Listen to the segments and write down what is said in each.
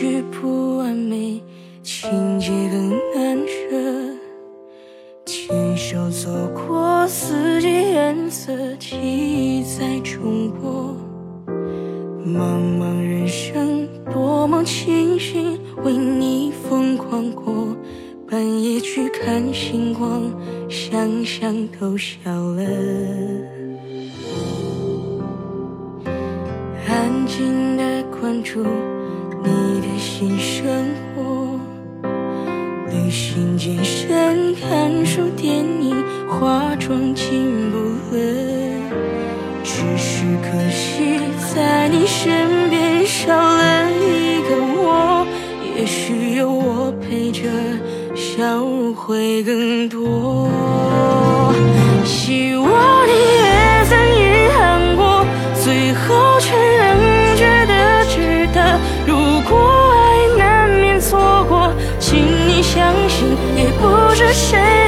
许不完美，情节更难舍。牵手走过四季颜色，记忆在重播。茫茫人生，多么庆幸为你疯狂过。半夜去看星光，想想都笑了。安静的关注新生活，旅行、健身、看书、电影、化妆进步了，只是可惜在你身边少了一个我。也许有我陪着，笑容会更多。是谁？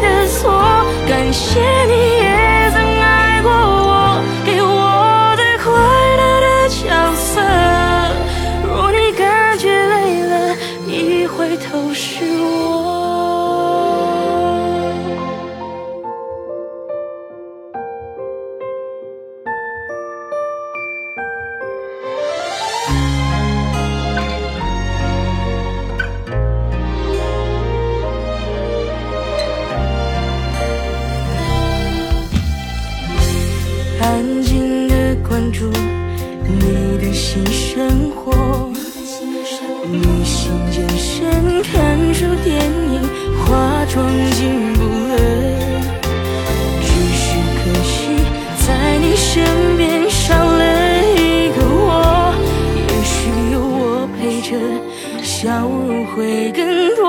的关注你的新生活，旅行、健身、看书、电影、化妆进步了，只是可惜在你身边少了一个我。也许有我陪着，笑容会更多。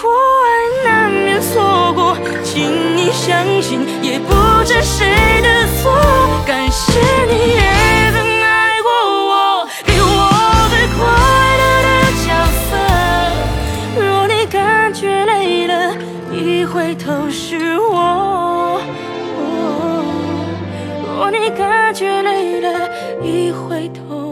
过爱难免错过，请你相信，也不是谁的错。感谢你也曾爱过我，给我最快乐的角色。若你感觉累了，一回头是我。若你感觉累了，一回头。